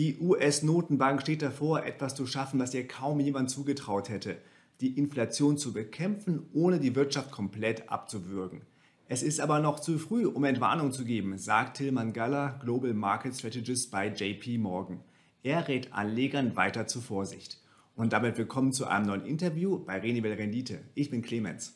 Die US-Notenbank steht davor, etwas zu schaffen, was ihr kaum jemand zugetraut hätte. Die Inflation zu bekämpfen, ohne die Wirtschaft komplett abzuwürgen. Es ist aber noch zu früh, um Entwarnung zu geben, sagt Tilman Galler, Global Market Strategist bei JP Morgan. Er rät Anlegern weiter zur Vorsicht. Und damit willkommen zu einem neuen Interview bei Renivel Rendite. Ich bin Clemens.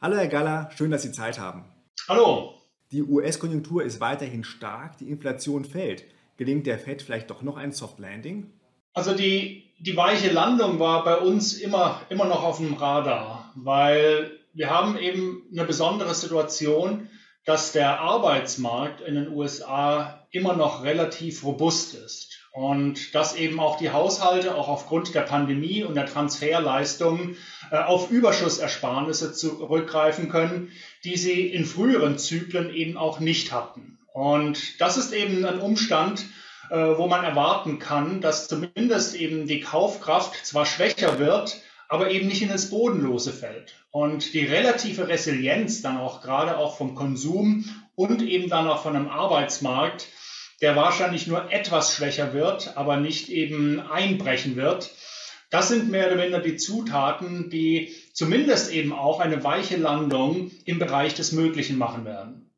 Hallo Herr Galler, schön, dass Sie Zeit haben. Hallo. Die US-Konjunktur ist weiterhin stark, die Inflation fällt. Gelingt der Fed vielleicht doch noch ein Soft Landing? Also die, die weiche Landung war bei uns immer, immer noch auf dem Radar, weil wir haben eben eine besondere Situation, dass der Arbeitsmarkt in den USA immer noch relativ robust ist und dass eben auch die Haushalte auch aufgrund der Pandemie und der Transferleistungen äh, auf Überschussersparnisse zurückgreifen können, die sie in früheren Zyklen eben auch nicht hatten. Und das ist eben ein Umstand, äh, wo man erwarten kann, dass zumindest eben die Kaufkraft zwar schwächer wird, aber eben nicht in ins Bodenlose fällt. Und die relative Resilienz dann auch gerade auch vom Konsum und eben dann auch von einem Arbeitsmarkt, der wahrscheinlich nur etwas schwächer wird, aber nicht eben einbrechen wird. Das sind mehr oder weniger die Zutaten, die zumindest eben auch eine weiche Landung im Bereich des Möglichen machen werden.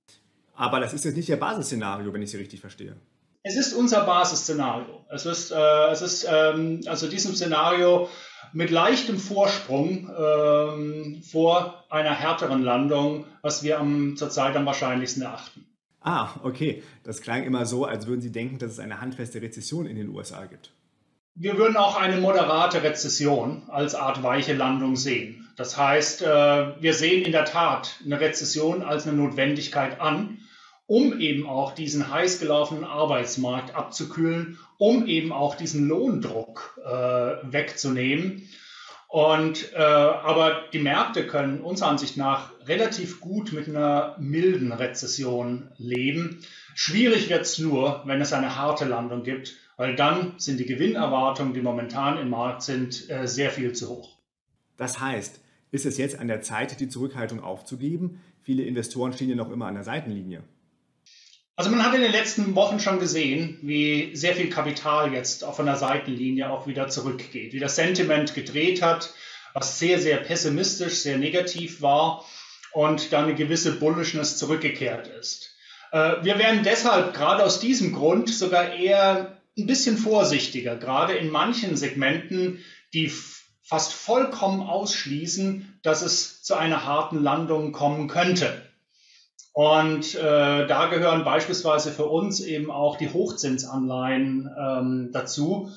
Aber das ist jetzt nicht Ihr Basisszenario, wenn ich Sie richtig verstehe. Es ist unser Basisszenario. Es ist, äh, es ist ähm, also diesem Szenario mit leichtem Vorsprung ähm, vor einer härteren Landung, was wir am, zurzeit am wahrscheinlichsten erachten. Ah, okay. Das klang immer so, als würden Sie denken, dass es eine handfeste Rezession in den USA gibt. Wir würden auch eine moderate Rezession als Art weiche Landung sehen. Das heißt, äh, wir sehen in der Tat eine Rezession als eine Notwendigkeit an, um eben auch diesen heiß gelaufenen Arbeitsmarkt abzukühlen, um eben auch diesen Lohndruck äh, wegzunehmen. Und äh, aber die Märkte können unserer Ansicht nach relativ gut mit einer milden Rezession leben. Schwierig wird es nur, wenn es eine harte Landung gibt weil dann sind die Gewinnerwartungen, die momentan im Markt sind, äh, sehr viel zu hoch. Das heißt, ist es jetzt an der Zeit, die Zurückhaltung aufzugeben? Viele Investoren stehen ja noch immer an der Seitenlinie. Also man hat in den letzten Wochen schon gesehen, wie sehr viel Kapital jetzt auch von der Seitenlinie auch wieder zurückgeht, wie das Sentiment gedreht hat, was sehr, sehr pessimistisch, sehr negativ war und dann eine gewisse Bullishness zurückgekehrt ist. Äh, wir werden deshalb gerade aus diesem Grund sogar eher ein bisschen vorsichtiger, gerade in manchen Segmenten, die fast vollkommen ausschließen, dass es zu einer harten Landung kommen könnte. Und äh, da gehören beispielsweise für uns eben auch die Hochzinsanleihen ähm, dazu,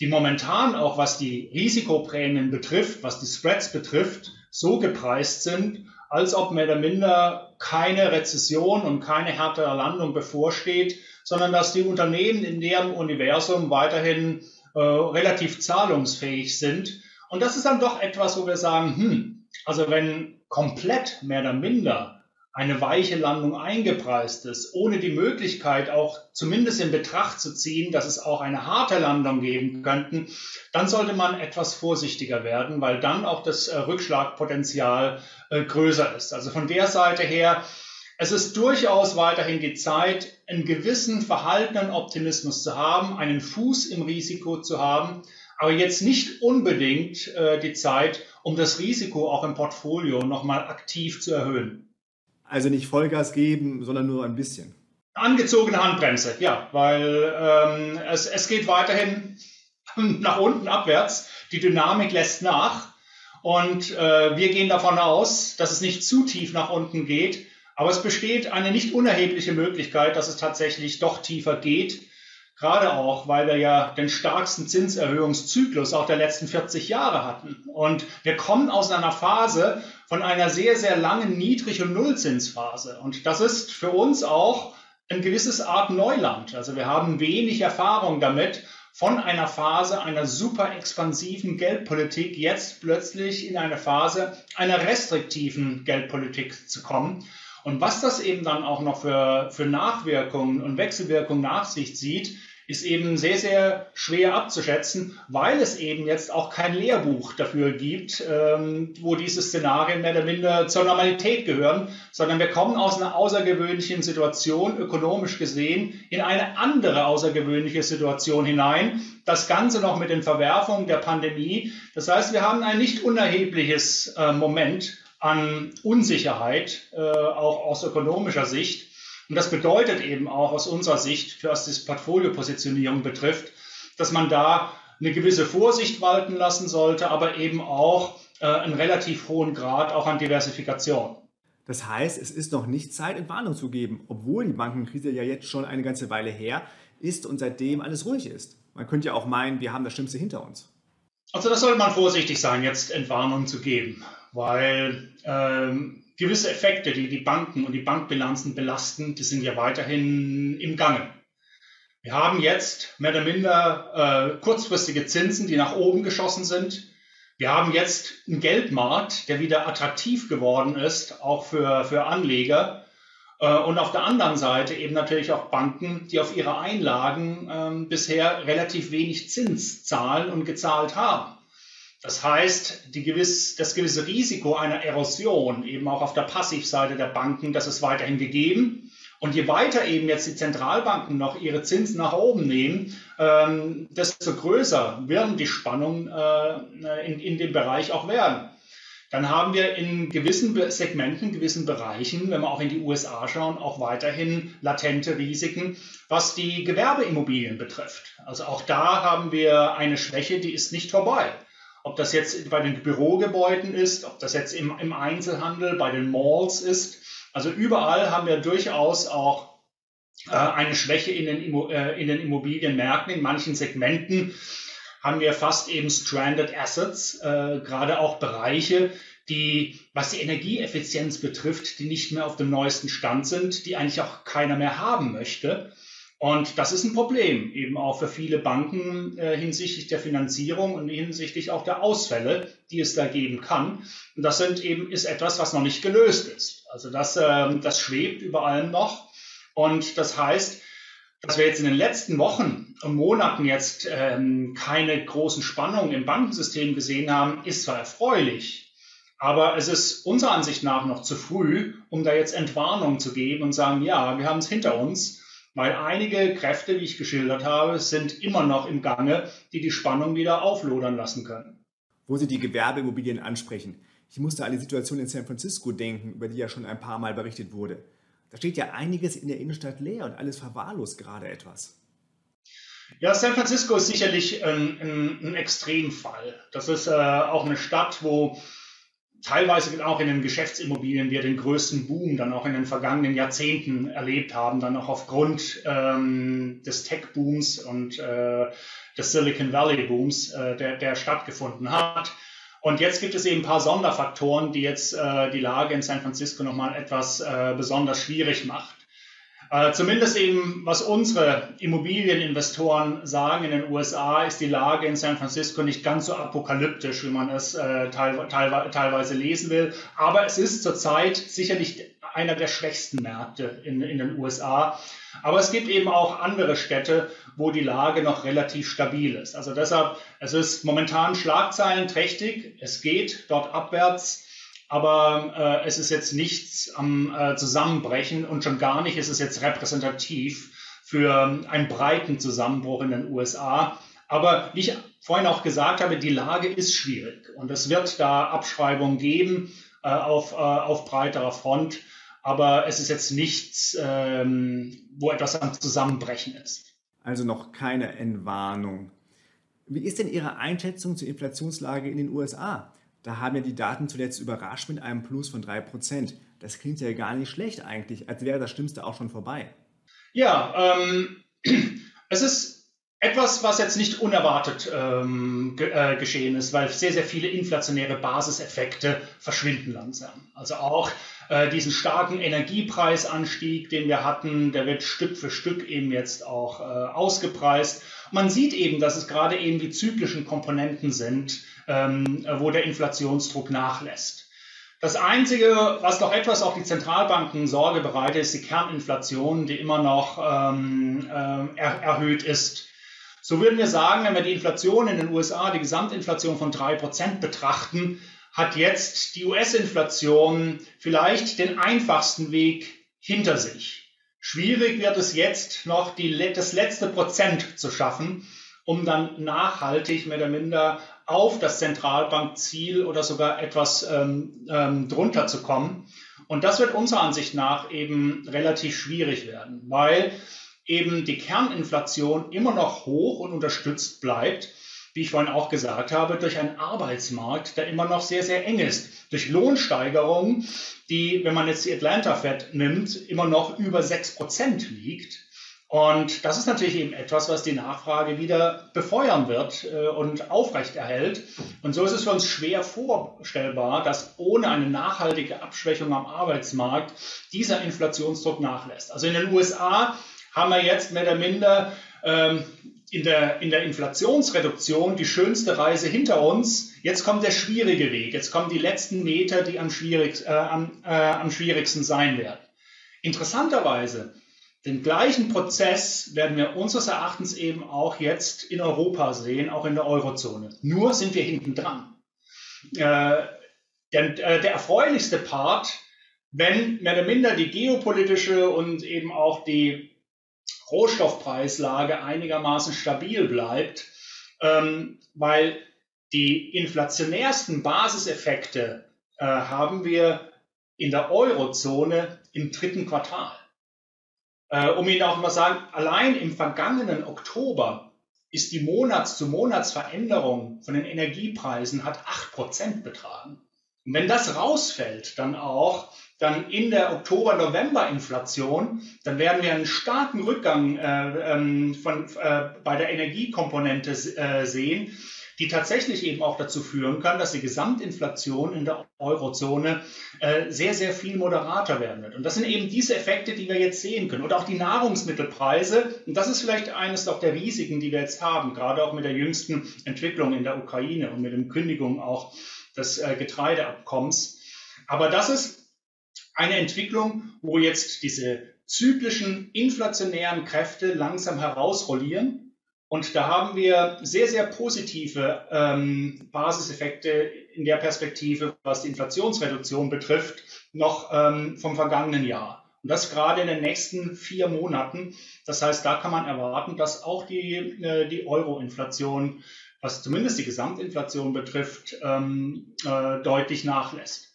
die momentan auch was die Risikoprämien betrifft, was die Spreads betrifft, so gepreist sind, als ob mehr oder minder keine Rezession und keine härtere Landung bevorsteht, sondern dass die Unternehmen in deren Universum weiterhin äh, relativ zahlungsfähig sind. Und das ist dann doch etwas, wo wir sagen, hm, also wenn komplett mehr oder minder eine weiche Landung eingepreist ist, ohne die Möglichkeit auch zumindest in Betracht zu ziehen, dass es auch eine harte Landung geben könnten, dann sollte man etwas vorsichtiger werden, weil dann auch das äh, Rückschlagpotenzial äh, größer ist. Also von der Seite her es ist durchaus weiterhin die Zeit, einen gewissen verhaltenen Optimismus zu haben, einen Fuß im Risiko zu haben, aber jetzt nicht unbedingt äh, die Zeit, um das Risiko auch im Portfolio nochmal aktiv zu erhöhen. Also nicht Vollgas geben, sondern nur ein bisschen. Angezogene Handbremse, ja, weil ähm, es, es geht weiterhin nach unten abwärts. Die Dynamik lässt nach. Und äh, wir gehen davon aus, dass es nicht zu tief nach unten geht, aber es besteht eine nicht unerhebliche Möglichkeit, dass es tatsächlich doch tiefer geht. Gerade auch, weil wir ja den stärksten Zinserhöhungszyklus auch der letzten 40 Jahre hatten. Und wir kommen aus einer Phase von einer sehr, sehr langen Niedrig- und Nullzinsphase. Und das ist für uns auch ein gewisses Art Neuland. Also wir haben wenig Erfahrung damit, von einer Phase einer super expansiven Geldpolitik jetzt plötzlich in eine Phase einer restriktiven Geldpolitik zu kommen. Und was das eben dann auch noch für, für Nachwirkungen und Wechselwirkungen nach sich zieht, ist eben sehr, sehr schwer abzuschätzen, weil es eben jetzt auch kein Lehrbuch dafür gibt, ähm, wo diese Szenarien mehr oder minder zur Normalität gehören, sondern wir kommen aus einer außergewöhnlichen Situation, ökonomisch gesehen, in eine andere außergewöhnliche Situation hinein. Das Ganze noch mit den Verwerfungen der Pandemie. Das heißt, wir haben ein nicht unerhebliches äh, Moment an Unsicherheit, äh, auch aus ökonomischer Sicht. Und das bedeutet eben auch aus unserer Sicht, was die Portfoliopositionierung betrifft, dass man da eine gewisse Vorsicht walten lassen sollte, aber eben auch äh, einen relativ hohen Grad auch an Diversifikation. Das heißt, es ist noch nicht Zeit, Entwarnung zu geben, obwohl die Bankenkrise ja jetzt schon eine ganze Weile her ist und seitdem alles ruhig ist. Man könnte ja auch meinen, wir haben das Schlimmste hinter uns. Also das sollte man vorsichtig sein, jetzt Entwarnung zu geben, weil ähm, gewisse Effekte, die die Banken und die Bankbilanzen belasten, die sind ja weiterhin im Gange. Wir haben jetzt mehr oder minder äh, kurzfristige Zinsen, die nach oben geschossen sind. Wir haben jetzt einen Geldmarkt, der wieder attraktiv geworden ist, auch für, für Anleger. Äh, und auf der anderen Seite eben natürlich auch Banken, die auf ihre Einlagen äh, bisher relativ wenig Zins zahlen und gezahlt haben. Das heißt, gewiss, das gewisse Risiko einer Erosion eben auch auf der Passivseite der Banken, das ist weiterhin gegeben. Und je weiter eben jetzt die Zentralbanken noch ihre Zinsen nach oben nehmen, ähm, desto größer werden die Spannungen äh, in, in dem Bereich auch werden. Dann haben wir in gewissen Segmenten, gewissen Bereichen, wenn wir auch in die USA schauen, auch weiterhin latente Risiken, was die Gewerbeimmobilien betrifft. Also auch da haben wir eine Schwäche, die ist nicht vorbei. Ob das jetzt bei den Bürogebäuden ist, ob das jetzt im, im Einzelhandel, bei den Malls ist. Also überall haben wir durchaus auch äh, eine Schwäche in den, äh, in den Immobilienmärkten. In manchen Segmenten haben wir fast eben stranded Assets, äh, gerade auch Bereiche, die, was die Energieeffizienz betrifft, die nicht mehr auf dem neuesten Stand sind, die eigentlich auch keiner mehr haben möchte. Und das ist ein Problem, eben auch für viele Banken äh, hinsichtlich der Finanzierung und hinsichtlich auch der Ausfälle, die es da geben kann. Und das sind eben, ist etwas, was noch nicht gelöst ist. Also das, äh, das schwebt über allem noch. Und das heißt, dass wir jetzt in den letzten Wochen und Monaten jetzt ähm, keine großen Spannungen im Bankensystem gesehen haben, ist zwar erfreulich, aber es ist unserer Ansicht nach noch zu früh, um da jetzt Entwarnung zu geben und sagen, ja, wir haben es hinter uns weil einige Kräfte, wie ich geschildert habe, sind immer noch im Gange, die die Spannung wieder auflodern lassen können. Wo Sie die Gewerbeimmobilien ansprechen. Ich musste an die Situation in San Francisco denken, über die ja schon ein paar Mal berichtet wurde. Da steht ja einiges in der Innenstadt leer und alles verwahrlost gerade etwas. Ja, San Francisco ist sicherlich ein, ein, ein Extremfall. Das ist äh, auch eine Stadt, wo teilweise auch in den Geschäftsimmobilien wir den größten Boom dann auch in den vergangenen Jahrzehnten erlebt haben, dann auch aufgrund ähm, des Tech-Booms und äh, des Silicon Valley-Booms, äh, der, der stattgefunden hat. Und jetzt gibt es eben ein paar Sonderfaktoren, die jetzt äh, die Lage in San Francisco nochmal etwas äh, besonders schwierig macht. Äh, zumindest eben, was unsere Immobilieninvestoren sagen in den USA, ist die Lage in San Francisco nicht ganz so apokalyptisch, wie man es äh, teil, teil, teilweise lesen will. Aber es ist zurzeit sicherlich einer der schwächsten Märkte in, in den USA. Aber es gibt eben auch andere Städte, wo die Lage noch relativ stabil ist. Also deshalb, es ist momentan schlagzeilenträchtig. Es geht dort abwärts aber äh, es ist jetzt nichts am äh, Zusammenbrechen und schon gar nicht ist es jetzt repräsentativ für einen breiten Zusammenbruch in den USA. Aber wie ich vorhin auch gesagt habe, die Lage ist schwierig und es wird da Abschreibungen geben äh, auf, äh, auf breiterer Front. Aber es ist jetzt nichts, ähm, wo etwas am Zusammenbrechen ist. Also noch keine Entwarnung. Wie ist denn Ihre Einschätzung zur Inflationslage in den USA? Da haben ja die Daten zuletzt überrascht mit einem Plus von 3%. Das klingt ja gar nicht schlecht eigentlich, als wäre das Schlimmste auch schon vorbei. Ja, ähm, es ist etwas, was jetzt nicht unerwartet ähm, ge äh, geschehen ist, weil sehr, sehr viele inflationäre Basiseffekte verschwinden langsam. Also auch äh, diesen starken Energiepreisanstieg, den wir hatten, der wird Stück für Stück eben jetzt auch äh, ausgepreist. Man sieht eben, dass es gerade eben die zyklischen Komponenten sind, ähm, wo der Inflationsdruck nachlässt. Das Einzige, was noch etwas auch die Zentralbanken Sorge bereitet, ist die Kerninflation, die immer noch ähm, äh, er erhöht ist. So würden wir sagen, wenn wir die Inflation in den USA, die Gesamtinflation von drei Prozent betrachten, hat jetzt die US-Inflation vielleicht den einfachsten Weg hinter sich. Schwierig wird es jetzt noch, die, das letzte Prozent zu schaffen, um dann nachhaltig mehr oder minder auf das Zentralbankziel oder sogar etwas ähm, ähm, drunter zu kommen. Und das wird unserer Ansicht nach eben relativ schwierig werden, weil eben die Kerninflation immer noch hoch und unterstützt bleibt, wie ich vorhin auch gesagt habe, durch einen Arbeitsmarkt, der immer noch sehr, sehr eng ist, durch Lohnsteigerungen, die, wenn man jetzt die Atlanta Fed nimmt, immer noch über 6% liegt. Und das ist natürlich eben etwas, was die Nachfrage wieder befeuern wird äh, und aufrechterhält. Und so ist es für uns schwer vorstellbar, dass ohne eine nachhaltige Abschwächung am Arbeitsmarkt dieser Inflationsdruck nachlässt. Also in den USA haben wir jetzt mehr oder minder ähm, in, der, in der Inflationsreduktion die schönste Reise hinter uns. Jetzt kommt der schwierige Weg. Jetzt kommen die letzten Meter, die am, schwierig, äh, am, äh, am schwierigsten sein werden. Interessanterweise den gleichen Prozess werden wir unseres Erachtens eben auch jetzt in Europa sehen, auch in der Eurozone. Nur sind wir hinten dran. Äh, denn äh, der erfreulichste Part, wenn mehr oder minder die geopolitische und eben auch die Rohstoffpreislage einigermaßen stabil bleibt, ähm, weil die inflationärsten Basiseffekte äh, haben wir in der Eurozone im dritten Quartal. Äh, um Ihnen auch mal sagen, allein im vergangenen Oktober ist die Monats-zu-Monats-Veränderung von den Energiepreisen hat 8% betragen. Und wenn das rausfällt, dann auch dann in der Oktober-November-Inflation, dann werden wir einen starken Rückgang äh, ähm, von, äh, bei der Energiekomponente äh, sehen, die tatsächlich eben auch dazu führen kann, dass die Gesamtinflation in der Eurozone äh, sehr, sehr viel moderater werden wird. Und das sind eben diese Effekte, die wir jetzt sehen können. Und auch die Nahrungsmittelpreise, und das ist vielleicht eines auch der Risiken, die wir jetzt haben, gerade auch mit der jüngsten Entwicklung in der Ukraine und mit der Kündigung auch des äh, Getreideabkommens. Aber das ist eine Entwicklung, wo jetzt diese zyklischen inflationären Kräfte langsam herausrollieren und da haben wir sehr, sehr positive ähm, Basiseffekte in der Perspektive, was die Inflationsreduktion betrifft, noch ähm, vom vergangenen Jahr. Und das gerade in den nächsten vier Monaten. Das heißt, da kann man erwarten, dass auch die, äh, die Euro-Inflation, was zumindest die Gesamtinflation betrifft, ähm, äh, deutlich nachlässt.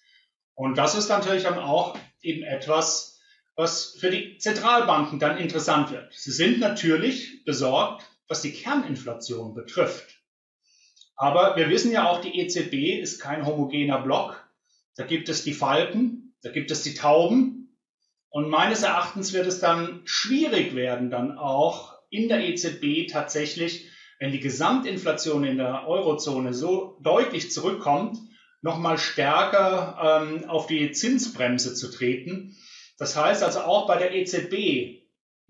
Und das ist natürlich dann auch eben etwas, was für die Zentralbanken dann interessant wird. Sie sind natürlich besorgt, was die Kerninflation betrifft. Aber wir wissen ja auch, die EZB ist kein homogener Block. Da gibt es die Falken, da gibt es die Tauben. Und meines Erachtens wird es dann schwierig werden, dann auch in der EZB tatsächlich, wenn die Gesamtinflation in der Eurozone so deutlich zurückkommt, nochmal stärker ähm, auf die Zinsbremse zu treten. Das heißt also auch bei der EZB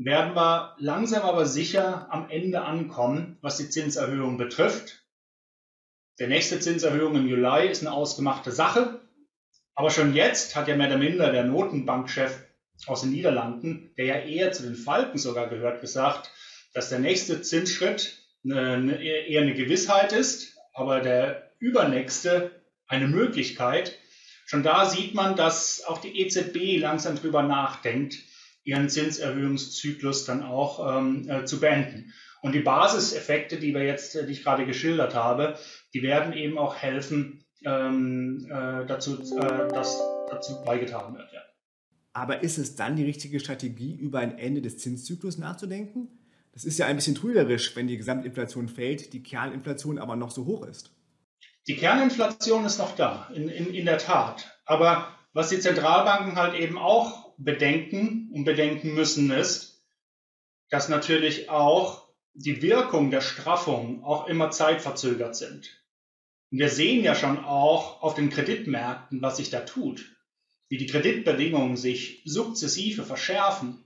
werden wir langsam aber sicher am Ende ankommen, was die Zinserhöhung betrifft. Der nächste Zinserhöhung im Juli ist eine ausgemachte Sache. Aber schon jetzt hat ja mehr oder minder der Notenbankchef aus den Niederlanden, der ja eher zu den Falken sogar gehört, gesagt, dass der nächste Zinsschritt eher eine Gewissheit ist, aber der übernächste eine Möglichkeit. Schon da sieht man, dass auch die EZB langsam drüber nachdenkt, ihren Zinserhöhungszyklus dann auch ähm, äh, zu beenden. Und die Basiseffekte, die wir jetzt, äh, die ich gerade geschildert habe, die werden eben auch helfen, ähm, äh, dazu, äh, dass dazu beigetragen wird. Ja. Aber ist es dann die richtige Strategie, über ein Ende des Zinszyklus nachzudenken? Das ist ja ein bisschen trügerisch, wenn die Gesamtinflation fällt, die Kerninflation aber noch so hoch ist. Die Kerninflation ist noch da, in, in, in der Tat. Aber was die Zentralbanken halt eben auch bedenken und bedenken müssen, ist, dass natürlich auch die Wirkung der Straffung auch immer zeitverzögert sind. Und wir sehen ja schon auch auf den Kreditmärkten, was sich da tut, wie die Kreditbedingungen sich sukzessive verschärfen,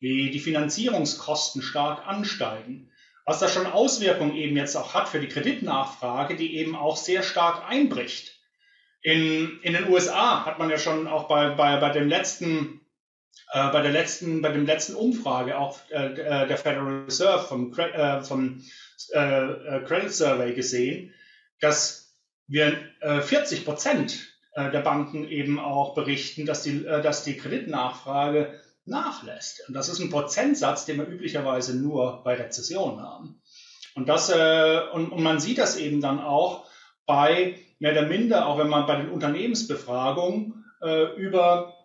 wie die Finanzierungskosten stark ansteigen, was da schon Auswirkungen eben jetzt auch hat für die Kreditnachfrage, die eben auch sehr stark einbricht In, in den USA hat man ja schon auch bei, bei, bei dem letzten äh, bei der letzten, bei dem letzten Umfrage auch äh, der Federal Reserve vom, äh, vom äh, äh, Credit Survey gesehen, dass wir 40 Prozent der Banken eben auch berichten, dass die, dass die Kreditnachfrage nachlässt. Und das ist ein Prozentsatz, den wir üblicherweise nur bei Rezession haben. Und, das, und, und man sieht das eben dann auch bei mehr oder minder, auch wenn man bei den Unternehmensbefragungen über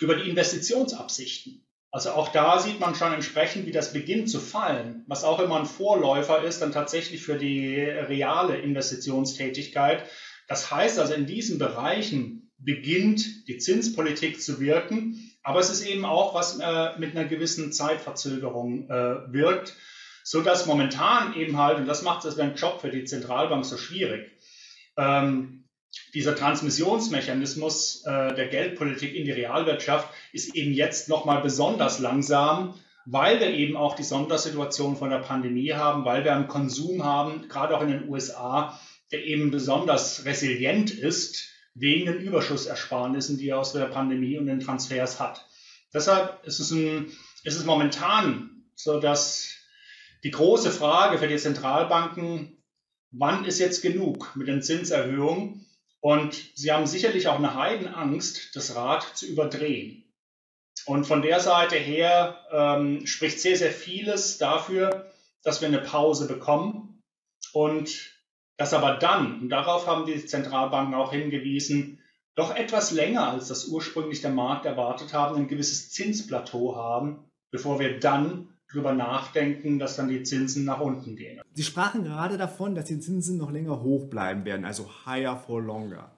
über die Investitionsabsichten. Also auch da sieht man schon entsprechend, wie das beginnt zu fallen, was auch immer ein Vorläufer ist dann tatsächlich für die reale Investitionstätigkeit. Das heißt also, in diesen Bereichen beginnt die Zinspolitik zu wirken, aber es ist eben auch was äh, mit einer gewissen Zeitverzögerung äh, wirkt, so dass momentan eben halt, und das macht es den Job für die Zentralbank so schwierig, ähm, dieser Transmissionsmechanismus äh, der Geldpolitik in die Realwirtschaft ist eben jetzt nochmal besonders langsam, weil wir eben auch die Sondersituation von der Pandemie haben, weil wir einen Konsum haben, gerade auch in den USA, der eben besonders resilient ist wegen den Überschussersparnissen, die er aus der Pandemie und den Transfers hat. Deshalb ist es, ein, ist es momentan so, dass die große Frage für die Zentralbanken, wann ist jetzt genug mit den Zinserhöhungen? Und sie haben sicherlich auch eine Heidenangst, das Rad zu überdrehen. Und von der Seite her ähm, spricht sehr, sehr vieles dafür, dass wir eine Pause bekommen und dass aber dann, und darauf haben die Zentralbanken auch hingewiesen, doch etwas länger als das ursprünglich der Markt erwartet haben, ein gewisses Zinsplateau haben, bevor wir dann drüber nachdenken, dass dann die Zinsen nach unten gehen. Sie sprachen gerade davon, dass die Zinsen noch länger hoch bleiben werden, also higher for longer.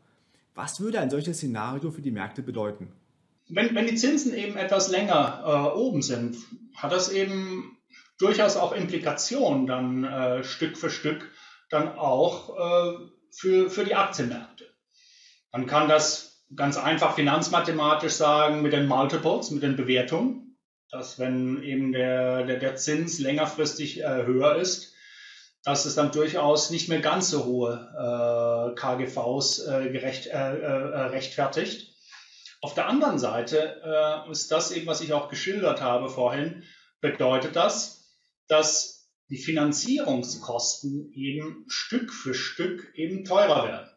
Was würde ein solches Szenario für die Märkte bedeuten? Wenn, wenn die Zinsen eben etwas länger äh, oben sind, hat das eben durchaus auch Implikationen dann äh, Stück für Stück dann auch äh, für, für die Aktienmärkte. Man kann das ganz einfach finanzmathematisch sagen mit den Multiples, mit den Bewertungen dass wenn eben der, der, der Zins längerfristig äh, höher ist, dass es dann durchaus nicht mehr ganz so hohe äh, KGVs äh, gerecht, äh, äh, rechtfertigt. Auf der anderen Seite äh, ist das eben, was ich auch geschildert habe vorhin, bedeutet das, dass die Finanzierungskosten eben Stück für Stück eben teurer werden.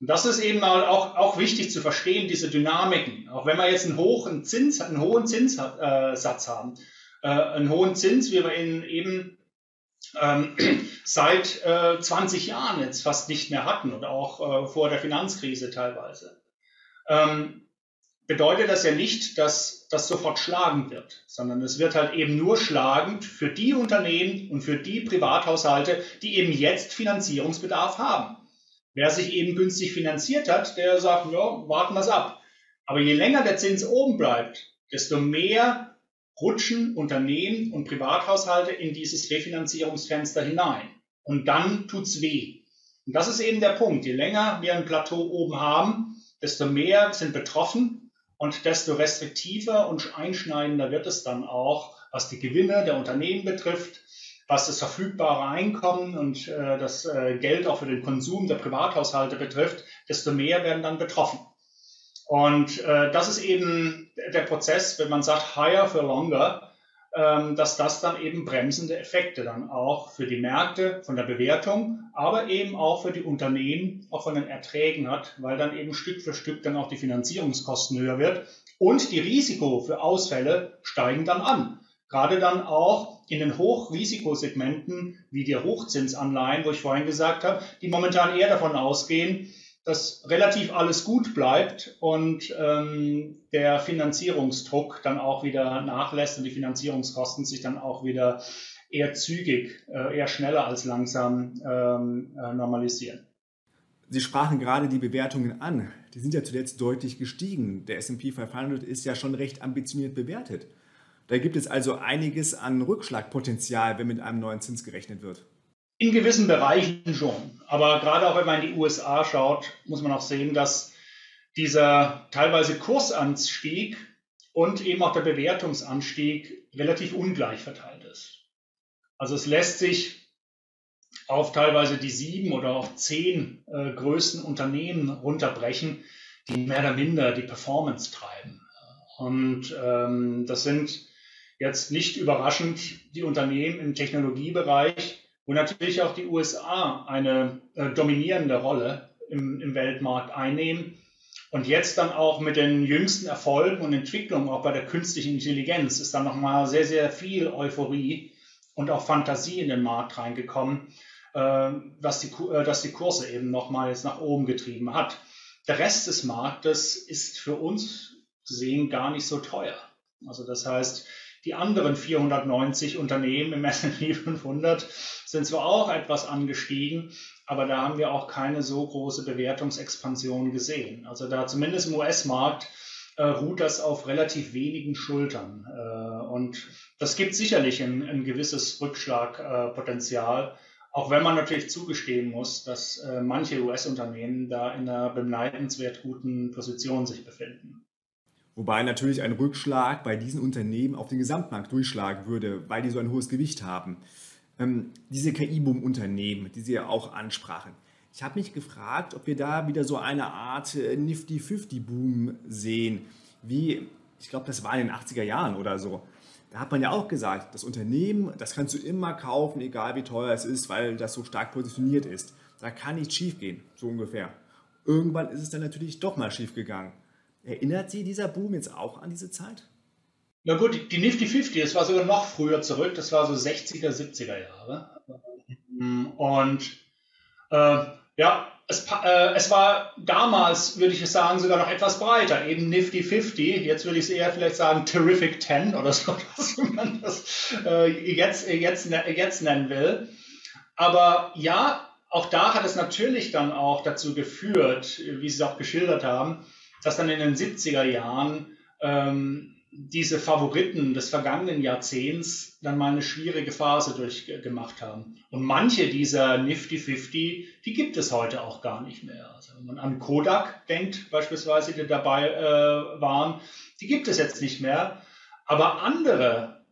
Und das ist eben auch, auch wichtig zu verstehen, diese Dynamiken. Auch wenn wir jetzt einen hohen Zins, einen hohen Zinssatz haben, äh, einen hohen Zins, wie wir ihn eben ähm, seit äh, 20 Jahren jetzt fast nicht mehr hatten und auch äh, vor der Finanzkrise teilweise, ähm, bedeutet das ja nicht, dass das sofort schlagend wird, sondern es wird halt eben nur schlagend für die Unternehmen und für die Privathaushalte, die eben jetzt Finanzierungsbedarf haben. Wer sich eben günstig finanziert hat, der sagt, ja, warten wir es ab. Aber je länger der Zins oben bleibt, desto mehr rutschen Unternehmen und Privathaushalte in dieses Refinanzierungsfenster hinein. Und dann tut's weh. Und das ist eben der Punkt. Je länger wir ein Plateau oben haben, desto mehr sind betroffen und desto restriktiver und einschneidender wird es dann auch, was die Gewinne der Unternehmen betrifft, was das verfügbare Einkommen und äh, das äh, Geld auch für den Konsum der Privathaushalte betrifft, desto mehr werden dann betroffen. Und äh, das ist eben der Prozess, wenn man sagt higher for longer, ähm, dass das dann eben bremsende Effekte dann auch für die Märkte von der Bewertung, aber eben auch für die Unternehmen, auch von den Erträgen hat, weil dann eben Stück für Stück dann auch die Finanzierungskosten höher wird und die Risiko für Ausfälle steigen dann an. Gerade dann auch in den Hochrisikosegmenten wie die Hochzinsanleihen, wo ich vorhin gesagt habe, die momentan eher davon ausgehen, dass relativ alles gut bleibt und ähm, der Finanzierungsdruck dann auch wieder nachlässt und die Finanzierungskosten sich dann auch wieder eher zügig, äh, eher schneller als langsam ähm, äh, normalisieren. Sie sprachen gerade die Bewertungen an. Die sind ja zuletzt deutlich gestiegen. Der SP 500 ist ja schon recht ambitioniert bewertet. Da gibt es also einiges an Rückschlagpotenzial, wenn mit einem neuen Zins gerechnet wird. In gewissen Bereichen schon. Aber gerade auch wenn man in die USA schaut, muss man auch sehen, dass dieser teilweise Kursanstieg und eben auch der Bewertungsanstieg relativ ungleich verteilt ist. Also es lässt sich auf teilweise die sieben oder auch zehn äh, größten Unternehmen runterbrechen, die mehr oder minder die Performance treiben. Und ähm, das sind jetzt nicht überraschend die Unternehmen im Technologiebereich, wo natürlich auch die USA eine äh, dominierende Rolle im, im Weltmarkt einnehmen. Und jetzt dann auch mit den jüngsten Erfolgen und Entwicklungen, auch bei der künstlichen Intelligenz, ist dann nochmal sehr, sehr viel Euphorie und auch Fantasie in den Markt reingekommen, äh, dass, die, äh, dass die Kurse eben nochmal jetzt nach oben getrieben hat. Der Rest des Marktes ist für uns gesehen gar nicht so teuer. Also das heißt, die anderen 490 Unternehmen im S&P 500 sind zwar auch etwas angestiegen, aber da haben wir auch keine so große Bewertungsexpansion gesehen. Also da zumindest im US-Markt äh, ruht das auf relativ wenigen Schultern. Äh, und das gibt sicherlich ein, ein gewisses Rückschlagpotenzial, auch wenn man natürlich zugestehen muss, dass äh, manche US-Unternehmen da in einer beneidenswert guten Position sich befinden. Wobei natürlich ein Rückschlag bei diesen Unternehmen auf den Gesamtmarkt durchschlagen würde, weil die so ein hohes Gewicht haben. Ähm, diese KI-Boom-Unternehmen, die Sie ja auch ansprachen. Ich habe mich gefragt, ob wir da wieder so eine Art äh, Nifty-50-Boom sehen, wie, ich glaube, das war in den 80er Jahren oder so. Da hat man ja auch gesagt, das Unternehmen, das kannst du immer kaufen, egal wie teuer es ist, weil das so stark positioniert ist. Da kann nichts schief gehen, so ungefähr. Irgendwann ist es dann natürlich doch mal schief gegangen. Erinnert Sie dieser Boom jetzt auch an diese Zeit? Na gut, die Nifty 50, das war sogar noch früher zurück, das war so 60er, 70er Jahre. Und äh, ja, es, äh, es, war damals, würde ich sagen, sogar noch etwas breiter, eben Nifty 50. Jetzt würde ich es eher vielleicht sagen Terrific 10 oder so, dass man das äh, jetzt, jetzt, jetzt nennen will. Aber ja, auch da hat es natürlich dann auch dazu geführt, wie Sie es auch geschildert haben, dass dann in den 70er Jahren ähm, diese Favoriten des vergangenen Jahrzehnts dann mal eine schwierige Phase durchgemacht haben. Und manche dieser Nifty 50, die gibt es heute auch gar nicht mehr. Also wenn man an Kodak denkt, beispielsweise, die dabei äh, waren, die gibt es jetzt nicht mehr. Aber andere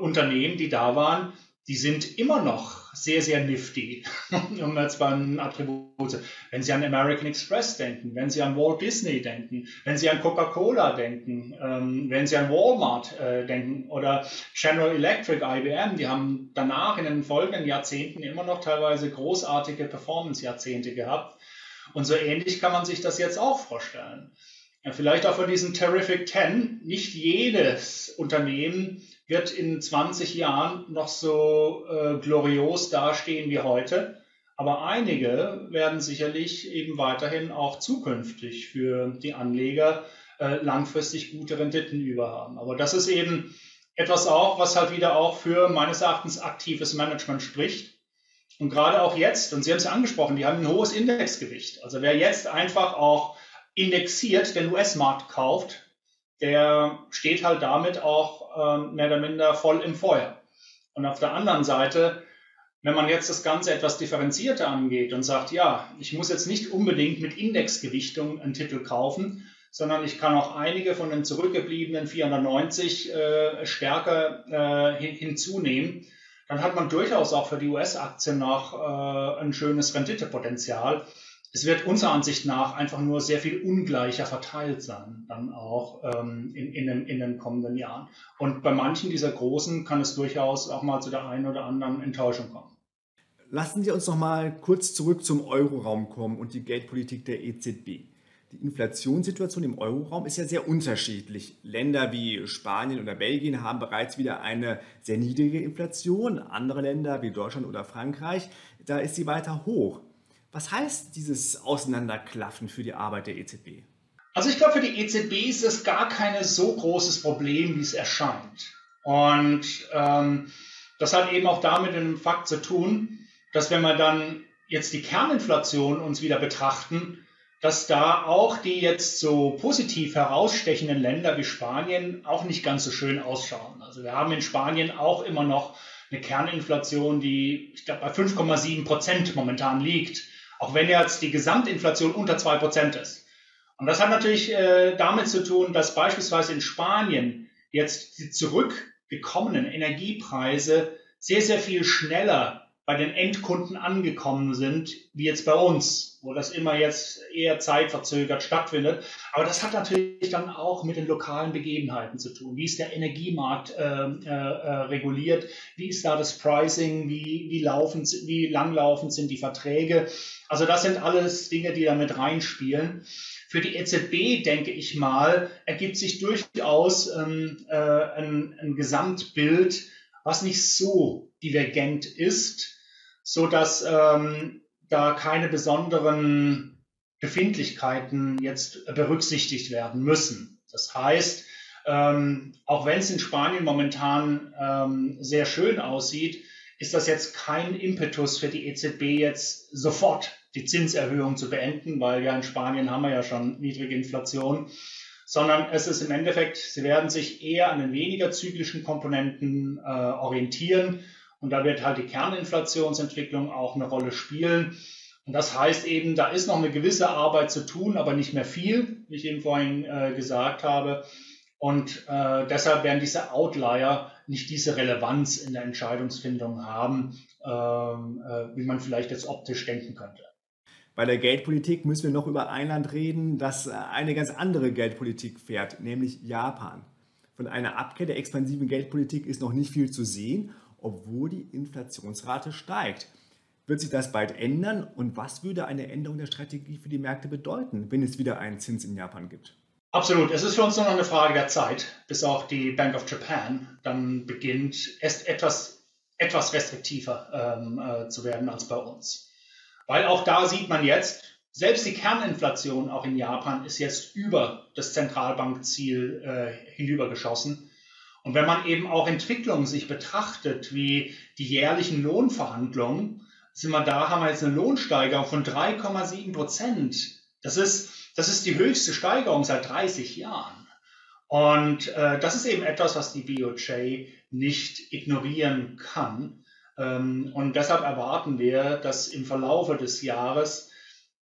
Unternehmen, die da waren, die sind immer noch sehr, sehr nifty, um jetzt beim Attribut. Wenn Sie an American Express denken, wenn Sie an Walt Disney denken, wenn Sie an Coca-Cola denken, ähm, wenn Sie an Walmart äh, denken oder General Electric, IBM, die haben danach in den folgenden Jahrzehnten immer noch teilweise großartige Performance-Jahrzehnte gehabt. Und so ähnlich kann man sich das jetzt auch vorstellen. Ja, vielleicht auch von diesen Terrific 10. Nicht jedes Unternehmen wird in 20 Jahren noch so äh, glorios dastehen wie heute. Aber einige werden sicherlich eben weiterhin auch zukünftig für die Anleger äh, langfristig gute Renditen überhaben. Aber das ist eben etwas auch, was halt wieder auch für meines Erachtens aktives Management spricht. Und gerade auch jetzt, und Sie haben es ja angesprochen, die haben ein hohes Indexgewicht. Also wer jetzt einfach auch indexiert den US-Markt kauft, der steht halt damit auch ähm, mehr oder minder voll im Feuer. Und auf der anderen Seite, wenn man jetzt das Ganze etwas differenzierter angeht und sagt, ja, ich muss jetzt nicht unbedingt mit Indexgewichtung einen Titel kaufen, sondern ich kann auch einige von den zurückgebliebenen 490 äh, stärker äh, hin, hinzunehmen, dann hat man durchaus auch für die US-Aktien noch äh, ein schönes Renditepotenzial es wird unserer Ansicht nach einfach nur sehr viel ungleicher verteilt sein, dann auch ähm, in, in, den, in den kommenden Jahren. Und bei manchen dieser Großen kann es durchaus auch mal zu der einen oder anderen Enttäuschung kommen. Lassen Sie uns noch mal kurz zurück zum Euroraum kommen und die Geldpolitik der EZB. Die Inflationssituation im Euroraum ist ja sehr unterschiedlich. Länder wie Spanien oder Belgien haben bereits wieder eine sehr niedrige Inflation. Andere Länder wie Deutschland oder Frankreich, da ist sie weiter hoch. Was heißt dieses Auseinanderklaffen für die Arbeit der EZB? Also ich glaube, für die EZB ist es gar kein so großes Problem, wie es erscheint. Und ähm, das hat eben auch damit dem Fakt zu tun, dass wenn wir dann jetzt die Kerninflation uns wieder betrachten, dass da auch die jetzt so positiv herausstechenden Länder wie Spanien auch nicht ganz so schön ausschauen. Also wir haben in Spanien auch immer noch eine Kerninflation, die ich glaube bei 5,7 Prozent momentan liegt. Auch wenn jetzt die Gesamtinflation unter 2% ist. Und das hat natürlich äh, damit zu tun, dass beispielsweise in Spanien jetzt die zurückgekommenen Energiepreise sehr, sehr viel schneller bei den Endkunden angekommen sind, wie jetzt bei uns, wo das immer jetzt eher zeitverzögert stattfindet. Aber das hat natürlich dann auch mit den lokalen Begebenheiten zu tun. Wie ist der Energiemarkt äh, äh, äh reguliert? Wie ist da das Pricing? Wie, wie, laufen, wie langlaufend sind die Verträge? Also das sind alles Dinge, die da mit reinspielen. Für die EZB, denke ich mal, ergibt sich durchaus ähm, äh, ein, ein Gesamtbild, was nicht so divergent ist, so dass ähm, da keine besonderen Befindlichkeiten jetzt berücksichtigt werden müssen. Das heißt, ähm, auch wenn es in Spanien momentan ähm, sehr schön aussieht, ist das jetzt kein Impetus für die EZB jetzt sofort die Zinserhöhung zu beenden, weil ja in Spanien haben wir ja schon niedrige Inflation, sondern es ist im Endeffekt, sie werden sich eher an den weniger zyklischen Komponenten äh, orientieren und da wird halt die Kerninflationsentwicklung auch eine Rolle spielen. Und das heißt eben, da ist noch eine gewisse Arbeit zu tun, aber nicht mehr viel, wie ich eben vorhin äh, gesagt habe. Und äh, deshalb werden diese Outlier nicht diese Relevanz in der Entscheidungsfindung haben, ähm, äh, wie man vielleicht jetzt optisch denken könnte. Bei der Geldpolitik müssen wir noch über ein Land reden, das äh, eine ganz andere Geldpolitik fährt, nämlich Japan. Von einer Abkehr der expansiven Geldpolitik ist noch nicht viel zu sehen obwohl die Inflationsrate steigt. Wird sich das bald ändern und was würde eine Änderung der Strategie für die Märkte bedeuten, wenn es wieder einen Zins in Japan gibt? Absolut. Es ist für uns nur noch eine Frage der Zeit, bis auch die Bank of Japan dann beginnt, erst etwas, etwas restriktiver ähm, äh, zu werden als bei uns. Weil auch da sieht man jetzt, selbst die Kerninflation auch in Japan ist jetzt über das Zentralbankziel äh, hinübergeschossen. Und wenn man eben auch Entwicklungen sich betrachtet, wie die jährlichen Lohnverhandlungen, sind wir da, haben wir jetzt eine Lohnsteigerung von 3,7 Prozent. Das ist, das ist die höchste Steigerung seit 30 Jahren. Und äh, das ist eben etwas, was die BOJ nicht ignorieren kann. Ähm, und deshalb erwarten wir, dass im Verlaufe des Jahres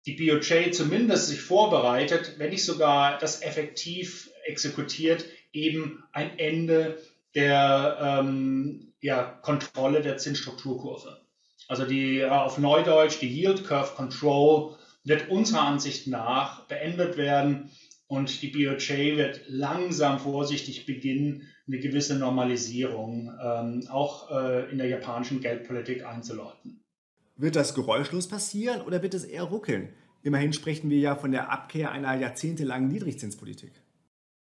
die BOJ zumindest sich vorbereitet, wenn nicht sogar das effektiv exekutiert, eben ein Ende der ähm, ja, Kontrolle der Zinsstrukturkurve. Also die äh, auf Neudeutsch, die Yield Curve Control wird unserer Ansicht nach beendet werden und die BOJ wird langsam vorsichtig beginnen, eine gewisse Normalisierung ähm, auch äh, in der japanischen Geldpolitik einzuläuten. Wird das geräuschlos passieren oder wird es eher ruckeln? Immerhin sprechen wir ja von der Abkehr einer jahrzehntelangen Niedrigzinspolitik.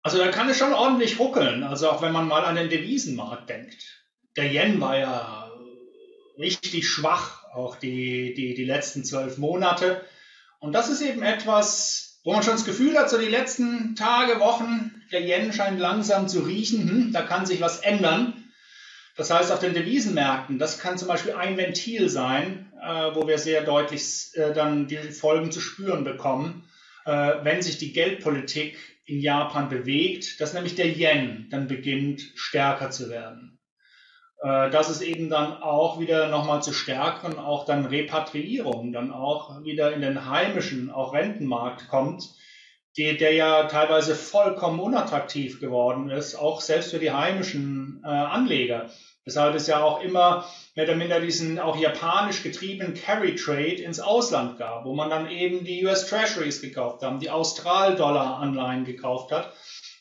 Also da kann es schon ordentlich ruckeln. Also auch wenn man mal an den Devisenmarkt denkt. Der Yen war ja richtig schwach, auch die, die, die letzten zwölf Monate. Und das ist eben etwas, wo man schon das Gefühl hat, so die letzten Tage, Wochen, der Yen scheint langsam zu riechen, hm, da kann sich was ändern. Das heißt, auf den Devisenmärkten, das kann zum Beispiel ein Ventil sein, äh, wo wir sehr deutlich äh, dann die Folgen zu spüren bekommen, äh, wenn sich die Geldpolitik in Japan bewegt, dass nämlich der Yen dann beginnt stärker zu werden. Äh, dass es eben dann auch wieder nochmal zu stärkeren, auch dann Repatriierungen, dann auch wieder in den heimischen, auch Rentenmarkt kommt, die, der ja teilweise vollkommen unattraktiv geworden ist, auch selbst für die heimischen äh, Anleger. Weshalb es ja auch immer mehr oder minder diesen auch japanisch getriebenen Carry Trade ins Ausland gab, wo man dann eben die US Treasuries gekauft haben, die Austral-Dollar-Anleihen gekauft hat.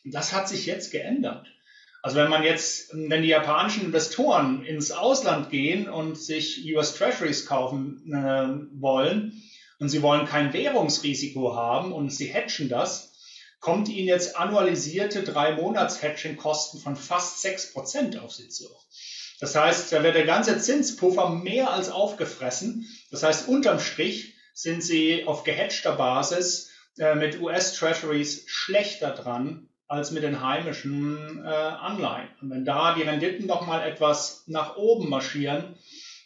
Das hat sich jetzt geändert. Also wenn man jetzt, wenn die japanischen Investoren ins Ausland gehen und sich US Treasuries kaufen äh, wollen und sie wollen kein Währungsrisiko haben und sie hatchen das, kommt ihnen jetzt annualisierte drei Monats Hedging Kosten von fast sechs Prozent auf sie zu. Das heißt, da wird der ganze Zinspuffer mehr als aufgefressen. Das heißt, unterm Strich sind sie auf gehatchter Basis äh, mit US-Treasuries schlechter dran als mit den heimischen äh, Anleihen. Und wenn da die Renditen noch mal etwas nach oben marschieren,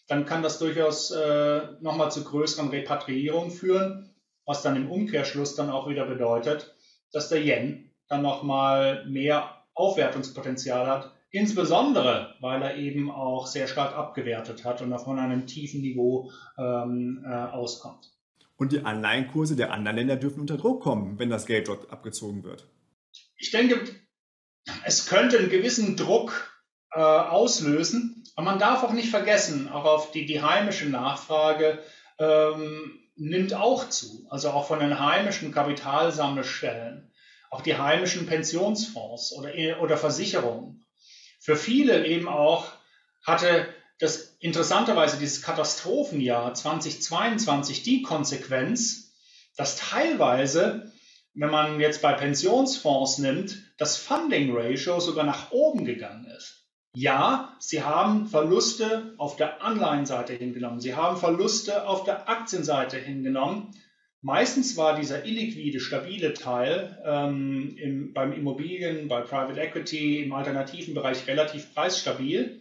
dann kann das durchaus äh, noch mal zu größeren Repatriierungen führen, was dann im Umkehrschluss dann auch wieder bedeutet, dass der Yen dann noch mal mehr Aufwertungspotenzial hat Insbesondere, weil er eben auch sehr stark abgewertet hat und von einem tiefen Niveau ähm, äh, auskommt. Und die Anleihenkurse der anderen Länder dürfen unter Druck kommen, wenn das Geld dort abgezogen wird. Ich denke, es könnte einen gewissen Druck äh, auslösen. Aber man darf auch nicht vergessen, auch auf die, die heimische Nachfrage ähm, nimmt auch zu. Also auch von den heimischen Kapitalsammelstellen, auch die heimischen Pensionsfonds oder, oder Versicherungen. Für viele eben auch hatte das interessanterweise dieses Katastrophenjahr 2022 die Konsequenz, dass teilweise, wenn man jetzt bei Pensionsfonds nimmt, das Funding Ratio sogar nach oben gegangen ist. Ja, sie haben Verluste auf der Anleihenseite hingenommen, sie haben Verluste auf der Aktienseite hingenommen. Meistens war dieser illiquide, stabile Teil ähm, im, beim Immobilien, bei Private Equity, im alternativen Bereich relativ preisstabil.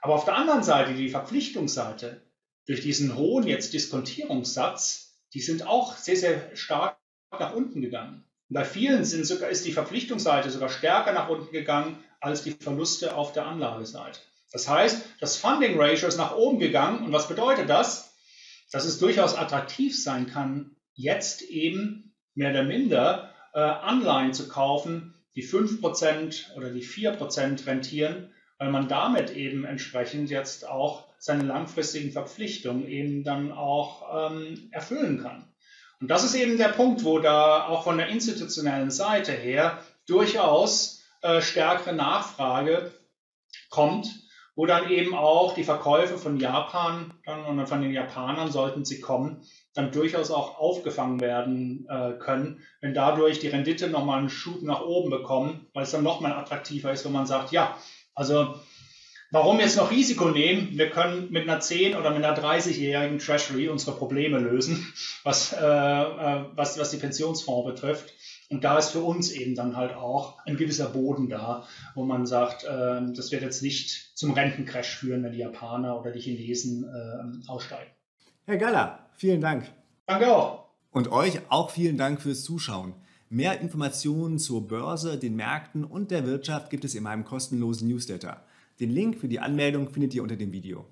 Aber auf der anderen Seite, die Verpflichtungsseite, durch diesen hohen jetzt Diskontierungssatz, die sind auch sehr, sehr stark nach unten gegangen. Und bei vielen sind sogar, ist die Verpflichtungsseite sogar stärker nach unten gegangen als die Verluste auf der Anlageseite. Das heißt, das Funding Ratio ist nach oben gegangen. Und was bedeutet das? Dass es durchaus attraktiv sein kann, jetzt eben mehr oder minder äh, Anleihen zu kaufen, die 5% oder die 4% rentieren, weil man damit eben entsprechend jetzt auch seine langfristigen Verpflichtungen eben dann auch ähm, erfüllen kann. Und das ist eben der Punkt, wo da auch von der institutionellen Seite her durchaus äh, stärkere Nachfrage kommt, wo dann eben auch die Verkäufe von Japan und von den Japanern sollten sie kommen, dann durchaus auch aufgefangen werden äh, können, wenn dadurch die Rendite nochmal einen Schub nach oben bekommen, weil es dann nochmal attraktiver ist, wenn man sagt, ja, also warum jetzt noch Risiko nehmen? Wir können mit einer 10 oder mit einer 30-jährigen Treasury unsere Probleme lösen, was, äh, äh, was, was die Pensionsfonds betrifft. Und da ist für uns eben dann halt auch ein gewisser Boden da, wo man sagt, äh, das wird jetzt nicht zum Rentencrash führen, wenn die Japaner oder die Chinesen äh, aussteigen. Herr Galler, vielen Dank. Danke auch. Und euch auch vielen Dank fürs Zuschauen. Mehr Informationen zur Börse, den Märkten und der Wirtschaft gibt es in meinem kostenlosen Newsletter. Den Link für die Anmeldung findet ihr unter dem Video.